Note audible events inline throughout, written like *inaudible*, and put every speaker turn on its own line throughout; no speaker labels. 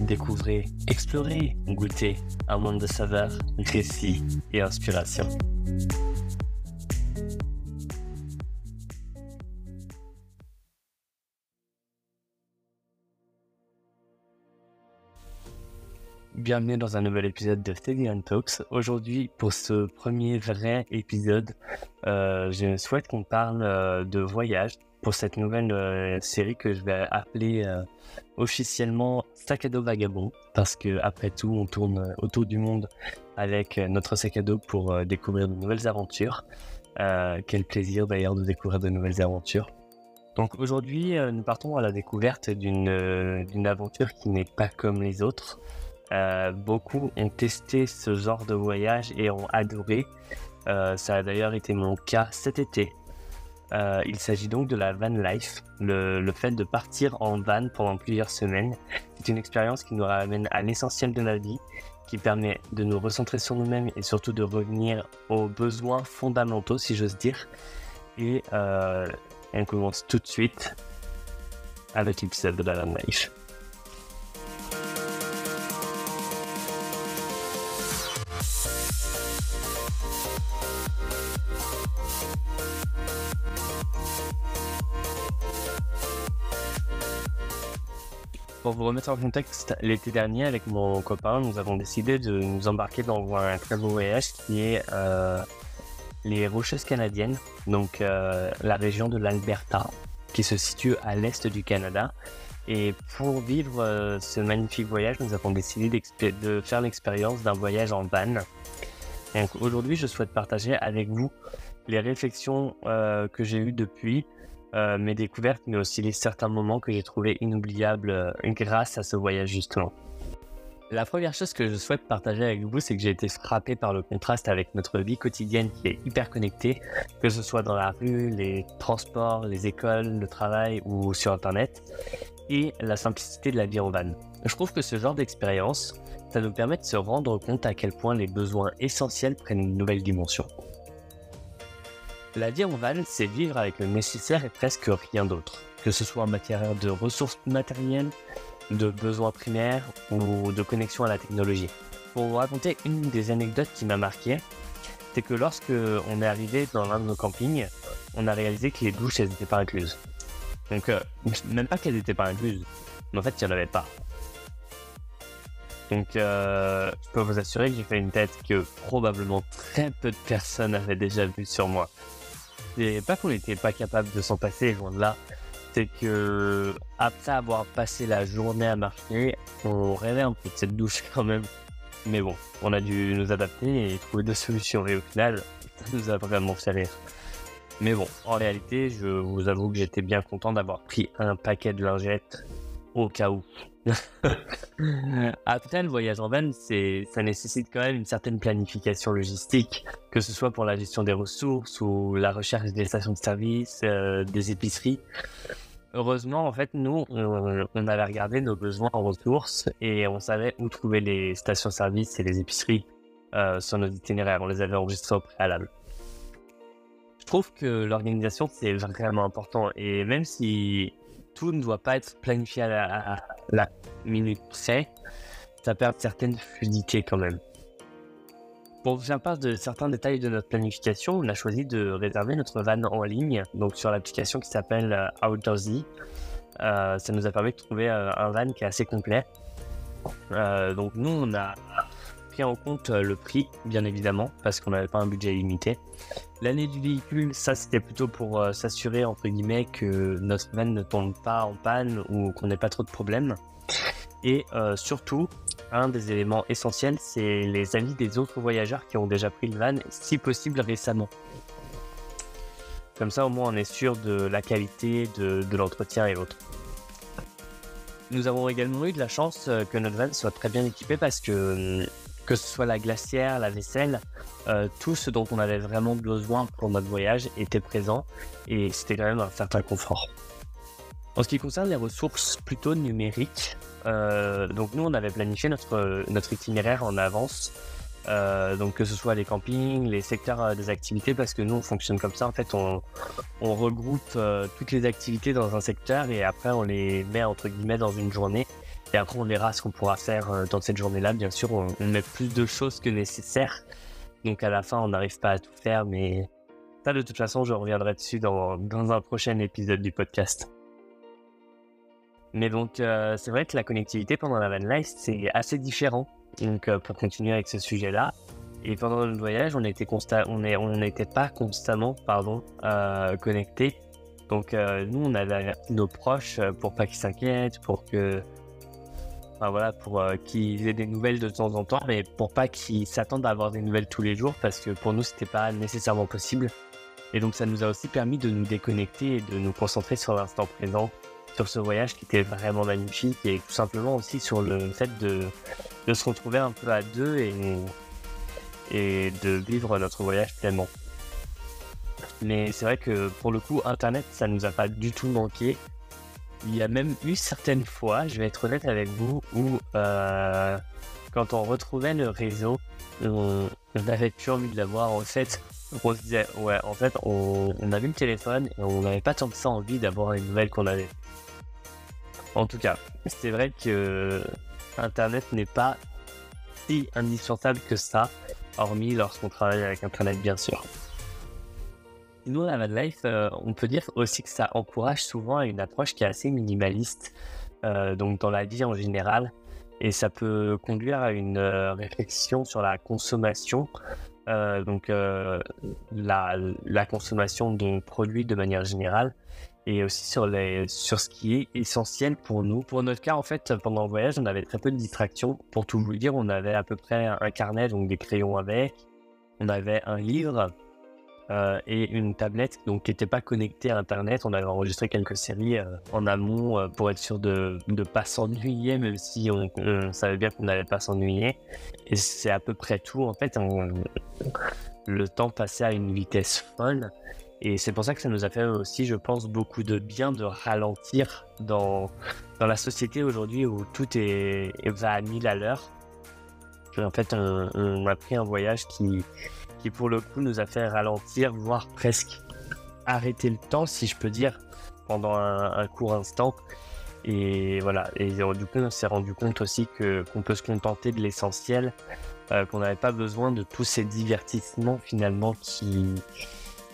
Découvrez, explorez, goûtez un monde de saveurs, récits et inspiration. Bienvenue dans un nouvel épisode de Steady Talks. Aujourd'hui, pour ce premier vrai épisode, euh, je souhaite qu'on parle euh, de voyage pour cette nouvelle euh, série que je vais appeler officiellement Sac à dos vagabond parce que après tout, on tourne autour du monde avec notre sac à dos pour découvrir de nouvelles aventures. quel plaisir d'ailleurs de découvrir de nouvelles aventures. Donc aujourd'hui, nous partons à la découverte d'une aventure qui n'est pas comme les autres. Euh, beaucoup ont testé ce genre de voyage et ont adoré. Euh, ça a d'ailleurs été mon cas cet été. Euh, il s'agit donc de la van life, le, fait de partir en van pendant plusieurs semaines. C'est une expérience qui nous ramène à l'essentiel de la vie, qui permet de nous recentrer sur nous-mêmes et surtout de revenir aux besoins fondamentaux, si j'ose dire. Et on commence tout de suite avec l'épisode de la van life. Pour vous remettre en contexte, l'été dernier, avec mon copain, nous avons décidé de nous embarquer dans un très beau voyage qui est euh, les Rocheuses canadiennes, donc euh, la région de l'Alberta, qui se situe à l'est du Canada. Et pour vivre euh, ce magnifique voyage, nous avons décidé de faire l'expérience d'un voyage en van. Aujourd'hui, je souhaite partager avec vous les réflexions que j'ai eues depuis, euh, mes découvertes, mais aussi les certains moments que j'ai trouvés inoubliables euh, grâce à ce voyage justement. La première chose que je souhaite partager avec vous, c'est que j'ai été frappé par le contraste avec notre vie quotidienne qui est hyper connectée, que ce soit dans la rue, les transports, les écoles, le travail ou sur Internet, et la simplicité de la vie van. Je trouve que ce genre d'expérience, ça nous permet de se rendre compte à quel point les besoins essentiels prennent une nouvelle dimension. La vie en van, c'est vivre avec le nécessaire et presque rien d'autre, que ce soit en matière de ressources matérielles, de besoins primaires ou de connexion à la technologie. Pour vous raconter une des anecdotes qui m'a marqué, c'est que lorsque on est arrivé dans l'un de nos campings, on a réalisé que les douches, n'étaient pas incluses. Donc, euh, même pas qu'elles n'étaient pas incluses, mais en fait, il n'y en avait pas. Donc, euh, je peux vous assurer que j'ai fait une tête que probablement très peu de personnes avaient déjà vue sur moi. C'est pas qu'on n'était pas capable de s'en passer, loin de là. C'est que après avoir passé la journée à marcher, on rêvait un peu de cette douche quand même. Mais bon, on a dû nous adapter et trouver des solutions. Et au final, ça nous a vraiment fait. Mais bon, en réalité, je vous avoue que j'étais bien content d'avoir pris un paquet de lingettes au cas où. Après, le voyage en van, ça nécessite quand même une certaine planification logistique, que ce soit pour la gestion des ressources ou la recherche des stations de service, euh, des épiceries. Heureusement, en fait, nous, on, avait regardé nos besoins en ressources et on savait où trouver les stations-service et les épiceries euh, sur nos itinéraires. On les avait enregistrés au préalable. Je trouve que l'organisation, c'est vraiment important. Et même si tout ne doit pas être planifié à la, minute près, ça perd certaines fluidités quand même. Pour faire part de certains détails de notre planification, on a choisi de réserver notre van en ligne, donc sur l'application qui s'appelle euh, Outdoorsy. Euh, ça nous a permis de trouver euh, un van qui est assez complet. donc nous, on a pris en compte le prix, bien évidemment, parce qu'on n'avait pas un budget limité. L'année du véhicule, ça c'était plutôt pour euh, s'assurer entre guillemets que notre van ne tombe pas en panne ou qu'on n'ait pas trop de problèmes. Et euh, surtout, un des éléments essentiels, c'est les avis des autres voyageurs qui ont déjà pris le van, si possible récemment. Comme ça, au moins, on est sûr de la qualité de, de l'entretien et autres. Nous avons également eu de la chance euh, que notre van soit très bien équipé parce que que ce soit la glacière, la vaisselle, euh, tout ce dont on avait vraiment besoin pour notre voyage était présent et c'était quand même un certain confort. En ce qui concerne les ressources plutôt numériques, euh, donc nous on avait planifié notre, itinéraire en avance, euh, donc que ce soit les campings, les secteurs des activités, parce que nous on fonctionne comme ça, en fait on, on regroupe toutes les activités dans un secteur et après on les met entre guillemets dans une journée Et après, on verra ce qu'on pourra faire euh, dans cette journée-là. Bien sûr, on, met plus de choses que nécessaire. Donc à la fin, on n'arrive pas à tout faire, mais ça, de toute façon, je reviendrai dessus dans, dans un prochain épisode du podcast. Mais donc, euh, c'est vrai que la connectivité pendant la van life, c'est assez différent. Donc, euh, pour continuer avec ce sujet-là, et pendant notre voyage, on n'était on pas constamment pardon, euh, connectés. Donc nous, on avait nos proches pour pas qu'ils s'inquiètent, pour que, enfin voilà, pour qu'ils aient des nouvelles de temps en temps, mais pour pas qu'ils s'attendent à avoir des nouvelles tous les jours, parce que pour nous, c'était pas nécessairement possible. Et donc, ça nous a aussi permis de nous déconnecter et de nous concentrer sur l'instant présent, sur ce voyage qui était vraiment magnifique et tout simplement aussi sur le fait de, de se retrouver un peu à deux et, et de vivre notre voyage pleinement. Mais c'est vrai que pour le coup, Internet, ça nous a pas du tout manqué. Il y a même eu certaines fois, je vais être honnête avec vous, où euh, quand on retrouvait le réseau, on, avait plus envie de l'avoir. En fait, on se disait, ouais, en fait, on, on avait le téléphone et on n'avait pas tant que ça envie d'avoir les nouvelles qu'on avait. En tout cas, c'est vrai que Internet n'est pas si indispensable que ça, hormis lorsqu'on travaille avec Internet, bien sûr. Sinon, la van life, euh, on peut dire aussi que ça encourage souvent à une approche qui est assez minimaliste, euh, donc dans la vie en général, et ça peut conduire à une euh, réflexion sur la consommation, donc la, la, consommation de produits de manière générale, et aussi sur, les, sur ce qui est essentiel pour nous. Pour notre cas, en fait, pendant le voyage, on avait très peu de distractions. Pour tout vous dire, on avait à peu près un carnet, donc des crayons avec. On avait un livre euh, et une tablette, donc qui n'était pas connectée à Internet. On avait enregistré quelques séries euh, en amont euh, pour être sûr de ne pas s'ennuyer, même si on, savait bien qu'on n'allait pas s'ennuyer. Et c'est à peu près tout. En fait, le temps passait à une vitesse folle. Et c'est pour ça que ça nous a fait aussi, je pense, beaucoup de bien de ralentir dans, dans la société aujourd'hui où tout est, va à 1000 à l'heure. En fait, on, a pris un voyage qui, qui, pour le coup, nous a fait ralentir, voire presque arrêter le temps, si je peux dire, pendant un, court instant. Et voilà, et du coup, on s'est rendu compte aussi que qu'on peut se contenter de l'essentiel, euh, qu'on n'avait pas besoin de tous ces divertissements finalement qui,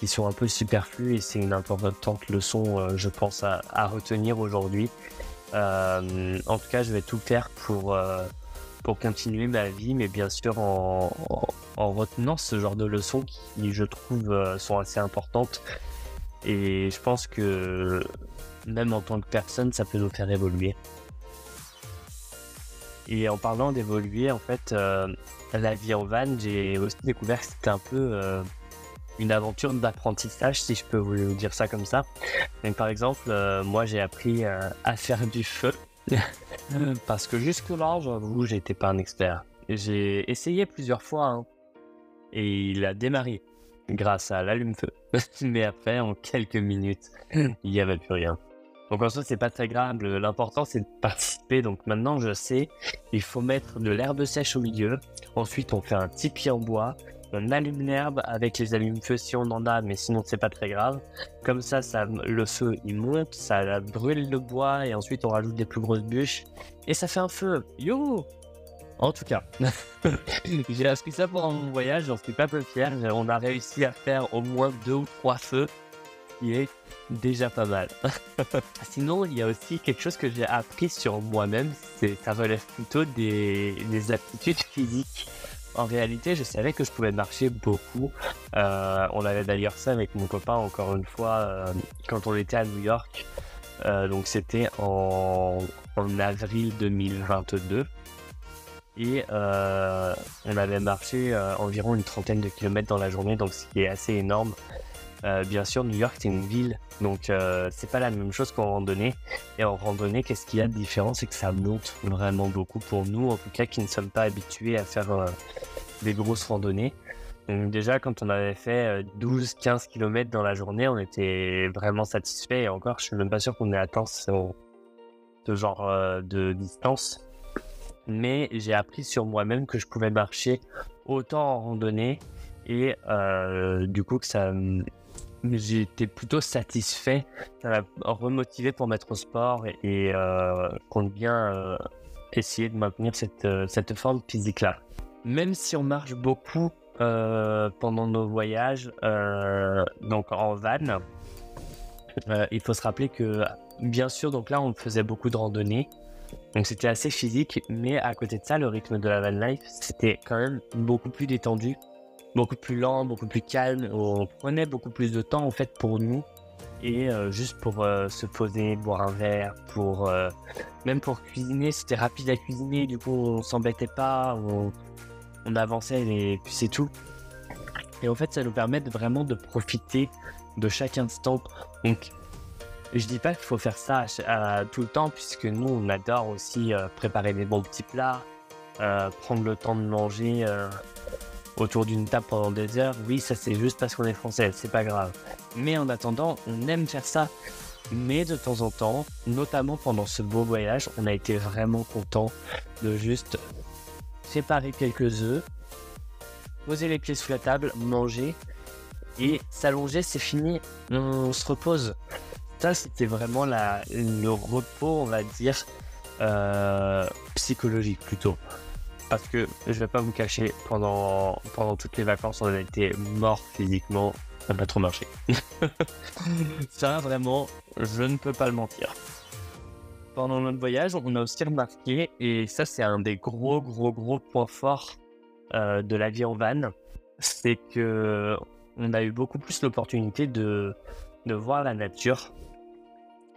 qui sont un peu superflus et c'est une importante leçon, euh, je pense, à, retenir aujourd'hui. Euh, en tout cas, je vais tout faire pour, euh, pour continuer ma vie, mais bien sûr en, en, retenant ce genre de leçons qui, je trouve, sont assez importantes. Et je pense que même en tant que personne, ça peut nous faire évoluer. Et en parlant d'évoluer, en fait, la vie en van, j'ai aussi découvert que c'était un peu une aventure d'apprentissage, si je peux vous dire ça comme ça. Par exemple, euh, moi j'ai appris euh, à faire du feu *laughs* parce que jusque-là, j'avoue, j'étais pas un expert. J'ai essayé plusieurs fois hein, et il a démarré grâce à l'allume-feu. *laughs* Mais après, en quelques minutes, *laughs* il n'y avait plus rien. Donc en soi, c'est pas très grave. L'important, c'est de participer. Donc maintenant, je sais, il faut mettre de l'herbe sèche au milieu. Ensuite, on fait un tipi en bois on allume l'herbe avec les allumes-feu si on en a, mais sinon c'est pas très grave. Comme ça, ça, le feu il monte, ça brûle le bois et ensuite on rajoute des plus grosses bûches et ça fait un feu. Yo En tout cas, *laughs* j'ai appris ça pendant mon voyage, j'en suis pas peu fier. On a réussi à faire au moins deux ou trois feux, qui est déjà pas mal. *laughs* Sinon, il y a aussi quelque chose que j'ai appris sur moi-même, c'est ça relève plutôt des, des aptitudes physiques. En réalité, je savais que je pouvais marcher beaucoup. Euh, on avait d'ailleurs ça avec mon copain encore une fois euh, quand on était à New York. Euh, donc c'était en, avril 2022. Et on avait marché environ une trentaine de kilomètres dans la journée, donc ce qui est assez énorme. Bien sûr, New York, c'est une ville, donc c'est pas la même chose qu'en randonnée. Et en randonnée, qu'est-ce qu'il y a de différent? C'est que ça monte vraiment beaucoup pour nous, en tout cas, qui ne sommes pas habitués à faire des grosses randonnées. Donc déjà, quand on avait fait 12-15 euh, km dans la journée, on était vraiment satisfait. Et encore, je suis même pas sûr qu'on ait atteint ce, genre euh, de distance. Mais j'ai appris sur moi-même que je pouvais marcher autant en randonnée et euh, du coup que ça, j'étais plutôt satisfait. Ça m'a remotivé pour mettre au sport et, euh, compte bien euh, essayer de maintenir cette, euh, cette forme physique-là. Même si on marche beaucoup pendant nos voyages, donc en van, il faut se rappeler que, bien sûr, donc là, on faisait beaucoup de randonnées. Donc c'était assez physique, mais à côté de ça, le rythme de la van life, c'était quand même beaucoup plus détendu beaucoup plus lent, beaucoup plus calme. On prenait beaucoup plus de temps en fait pour nous et euh, juste pour euh, se poser, boire un verre, pour euh, même pour cuisiner, c'était rapide à cuisiner. Du coup, on s'embêtait pas, on, avançait et puis c'est tout. Et en fait, ça nous permet vraiment de profiter de chaque instant. Donc, je dis pas qu'il faut faire ça tout le temps, puisque nous, on adore aussi préparer des bons petits plats, prendre le temps de manger autour d'une table pendant des heures, oui, ça c'est juste parce qu'on est français, c'est pas grave. Mais en attendant, on aime faire ça. Mais de temps en temps, notamment pendant ce beau voyage, on a été vraiment content de juste séparer quelques œufs, poser les pieds sous la table, manger et s'allonger, c'est fini, on se repose. Ça, c'était vraiment le repos, on va dire, euh, psychologique plutôt. Parce que je vais pas vous cacher, pendant, pendant toutes les vacances, on a été mort physiquement. Ça n'a pas trop marché. *laughs* ça, vraiment, je ne peux pas le mentir. Pendant notre voyage, on a aussi remarqué, et ça, c'est un des gros, gros, gros points forts euh, de la vie en van, c'est que on a eu beaucoup plus l'opportunité de, de voir la nature.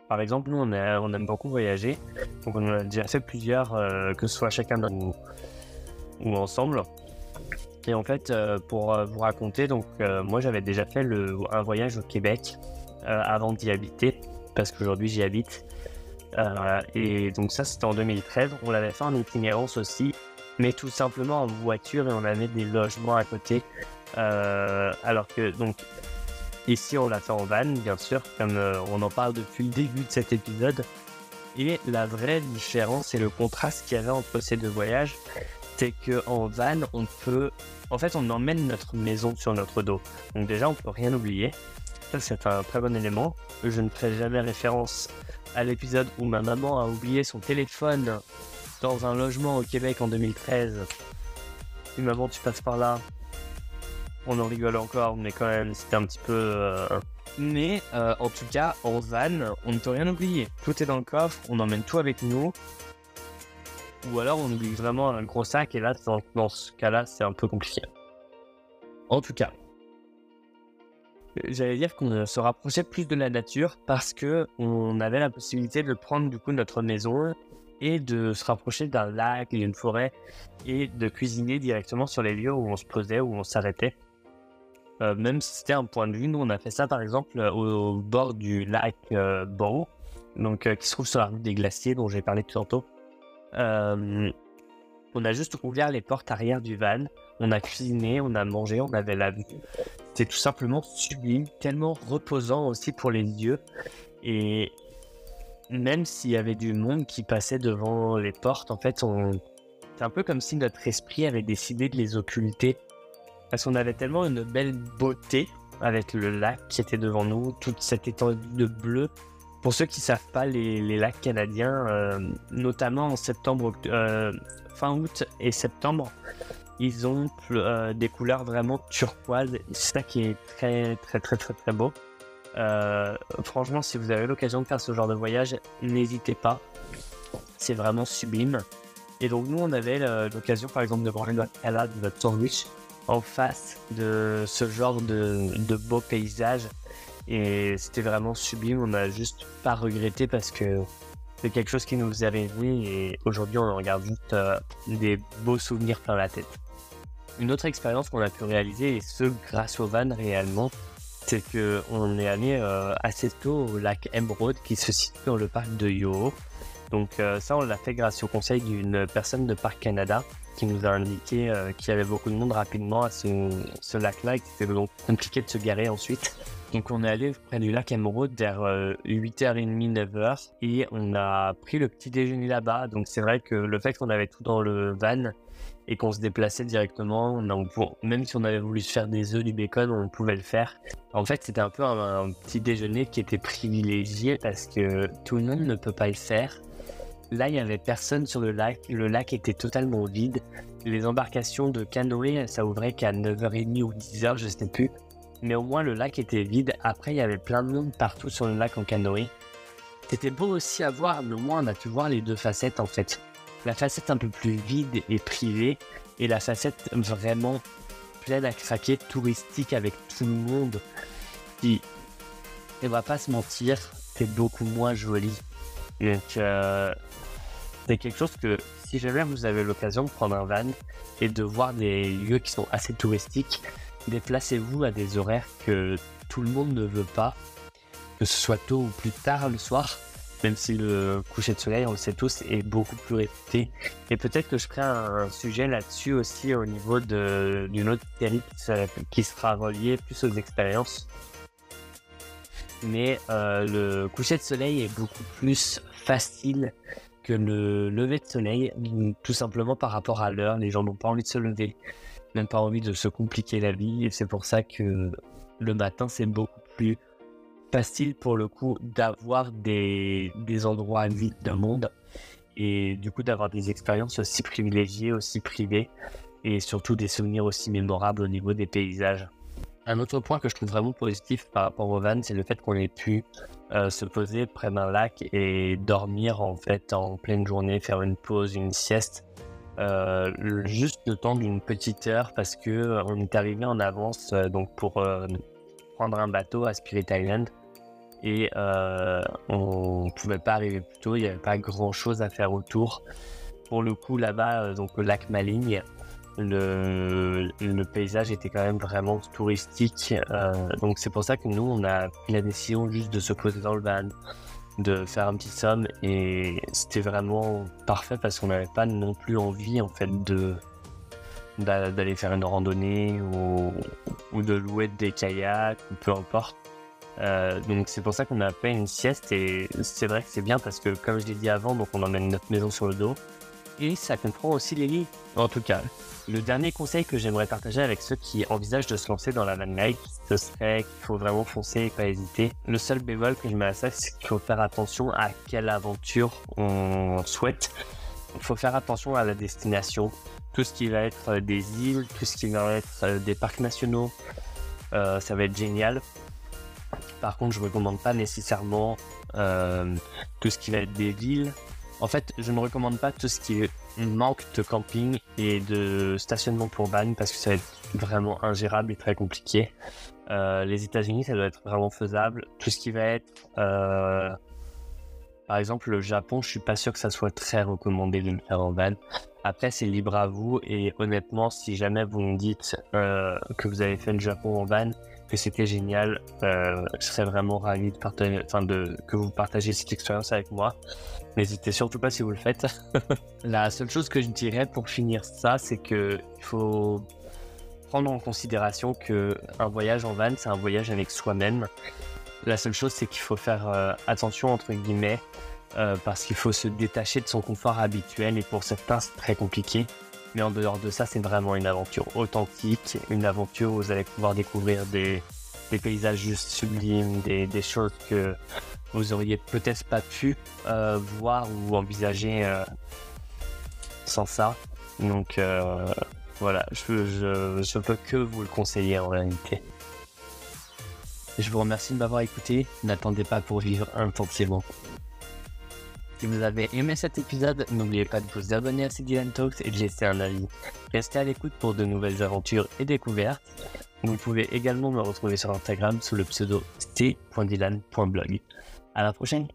Par exemple, nous, on, on aime beaucoup voyager. Donc, on a déjà fait plusieurs, euh, que ce soit chacun de nous ou ensemble. Et en fait, euh, pour euh, vous raconter, donc euh, moi j'avais déjà fait le, un voyage au Québec avant d'y habiter, parce qu'aujourd'hui j'y habite. et donc ça c'était en 2013. On l'avait fait en itinérance aussi, mais tout simplement en voiture et on avait des logements à côté. alors que donc ici on l'a fait en van, bien sûr, comme on en parle depuis le début de cet épisode. Et la vraie différence et le contraste qu'il y avait entre ces deux voyages, c'est qu'en van, on peut. En fait, on emmène notre maison sur notre dos. Donc, déjà, on peut rien oublier. Ça, c'est un très bon élément. Je ne ferai jamais référence à l'épisode où ma maman a oublié son téléphone dans un logement au Québec en 2013. Et maman, tu passes par là. On en rigole encore, mais quand même, c'était un petit peu. Euh, mais euh, en tout cas, en van, on ne peut rien oublier. Tout est dans le coffre, on emmène tout avec nous. Ou alors on oublie vraiment un gros sac et là, dans, ce cas-là, c'est un peu compliqué. En tout cas, j'allais dire qu'on se rapprochait plus de la nature parce que on avait la possibilité de prendre du coup notre maison et de se rapprocher d'un lac et d'une forêt et de cuisiner directement sur les lieux où on se posait, où on s'arrêtait. Euh, même si c'était un point de vue, nous on a fait ça par exemple au, bord du lac euh, donc euh, qui se trouve sur la route des glaciers dont j'ai parlé tout tantôt. Euh, on a juste ouvert les portes arrière du van, on a cuisiné, on a mangé, on avait la vue. C'est tout simplement sublime, tellement reposant aussi pour les yeux. Et même s'il y avait du monde qui passait devant les portes, en fait, c'est un peu comme si notre esprit avait décidé de les occulter. Parce qu'on avait tellement une belle beauté avec le lac qui était devant nous, toute cette étendue de bleu pour ceux qui ne savent pas, les, lacs canadiens, euh, notamment en septembre, euh, fin août et septembre, ils ont euh, des couleurs vraiment turquoises. C'est ça qui est très très très très très beau. franchement, si vous avez l'occasion de faire ce genre de voyage, n'hésitez pas. C'est vraiment sublime. Et donc nous, on avait l'occasion, par exemple, de manger notre salade, notre sandwich en face de ce genre de, de beaux paysages et c'était vraiment sublime. On n'a juste pas regretté parce que c'est quelque chose qui nous avait venu et aujourd'hui on en regarde juste euh, des beaux souvenirs plein la tête. Une autre expérience qu'on a pu réaliser, et ce grâce au van réellement, c'est qu'on est allé euh, assez tôt au lac Emerald qui se situe dans le parc de Yoho. Donc euh, ça on l'a fait grâce au conseil d'une personne de Parc Canada qui nous a indiqué qu'il y avait beaucoup de monde rapidement à ce, ce lac-là et que c'était donc compliqué de se garer ensuite. Donc on est allé près du lac Emeraude vers 8h30, 9h et on a pris le petit déjeuner là-bas. Donc c'est vrai que le fait qu'on avait tout dans le van et qu'on se déplaçait directement, même si on avait voulu se faire des œufs, du bacon, on pouvait le faire. En fait c'était un peu un, petit déjeuner qui était privilégié parce que tout le monde ne peut pas le faire. Là, il n'y avait personne sur le lac. Le lac était totalement vide. Les embarcations de canoë, ça ouvrait qu'à 9h30 ou 10h, je ne sais plus mais au moins le lac était vide. Après, il y avait plein de monde partout sur le lac en canoë. C'était beau aussi à voir, au moins on a pu voir les deux facettes en fait. La facette un peu plus vide et privée, et la facette vraiment pleine à craquer, touristique avec tout le monde, qui, on va pas se mentir, c'est beaucoup moins joli. Donc, euh, c'est quelque chose que si jamais vous avez l'occasion de prendre un van et de voir des lieux qui sont assez touristiques, déplacez-vous à des horaires que tout le monde ne veut pas, que ce soit tôt ou plus tard le soir, même si le coucher de soleil, on le sait tous, est beaucoup plus réputé. Et peut-être que je ferai un, sujet là-dessus aussi au niveau d'une autre série qui sera reliée plus aux expériences. Mais euh, le coucher de soleil est beaucoup plus facile que le lever de soleil, tout simplement par rapport à l'heure. Les gens n'ont pas envie de se lever même pas envie de se compliquer la vie. Et c'est pour ça que le matin, c'est beaucoup plus facile pour le coup d'avoir des, des endroits vides d'un monde et du coup d'avoir des expériences aussi privilégiées, aussi privées et surtout des souvenirs aussi mémorables au niveau des paysages. Un autre point que je trouve vraiment positif par rapport au van, c'est le fait qu'on ait pu euh, se poser près d'un lac et dormir en fait en pleine journée, faire une pause, une sieste euh, juste le temps d'une petite heure parce que euh, on est arrivé en avance euh, donc pour prendre un bateau à Spirit Island et on pouvait pas arriver plus tôt, il n'y avait pas grand chose à faire autour. Pour le coup là-bas, donc le lac Maligne, le, le, paysage était quand même vraiment touristique. donc c'est pour ça que nous on a pris la décision juste de se poser dans le van, de faire un petit somme et c'était vraiment parfait parce qu'on n'avait pas non plus envie en fait de d'aller faire une randonnée ou, ou, de louer des kayaks ou peu importe. Euh, donc c'est pour ça qu'on a fait une sieste et c'est vrai que c'est bien parce que comme je l'ai dit avant, donc on emmène notre maison sur le dos et ça comprend aussi les lits. En tout cas, le dernier conseil que j'aimerais partager avec ceux qui envisagent de se lancer dans la van life, ce serait qu'il faut vraiment foncer et pas hésiter. Le seul bémol que je mets à ça, c'est qu'il faut faire attention à quelle aventure on souhaite. Il faut faire attention à la destination. Tout ce qui va être des îles, tout ce qui va être des parcs nationaux, euh, ça va être génial. Par contre, je ne recommande pas nécessairement euh, tout ce qui va être des villes en fait, je ne recommande pas tout ce qui manque de camping et de stationnement pour van parce que ça va être vraiment ingérable et très compliqué. Euh, les États-Unis, ça doit être vraiment faisable. Tout ce qui va être, euh, par exemple, le Japon, je suis pas sûr que ça soit très recommandé de le faire en van. Après, c'est libre à vous et honnêtement, si jamais vous me dites euh, que vous avez fait le Japon en van, que c'était génial, je serais vraiment ravi de partager, que vous partagez cette expérience avec moi. N'hésitez surtout pas si vous le faites. *laughs* La seule chose que je dirais pour finir ça, c'est que il faut prendre en considération que un voyage en van, c'est un voyage avec soi-même. La seule chose, c'est qu'il faut faire euh, attention entre guillemets euh, parce qu'il faut se détacher de son confort habituel et pour certains, c'est très compliqué. Mais en dehors de ça, c'est vraiment une aventure authentique, une aventure où vous allez pouvoir découvrir des, paysages juste sublimes, des, des choses que vous auriez peut-être pas pu euh, voir ou envisager euh, sans ça. Donc voilà, je, je, je, peux que vous le conseiller en réalité. Je vous remercie de m'avoir écouté. N'attendez pas pour vivre intensément. Si vous avez aimé cet épisode, n'oubliez pas de vous abonner à Dylan Talks et de laisser un avis. Restez à l'écoute pour de nouvelles aventures et découvertes. Vous pouvez également me retrouver sur Instagram sous le pseudo st.dylan.blog. À la prochaine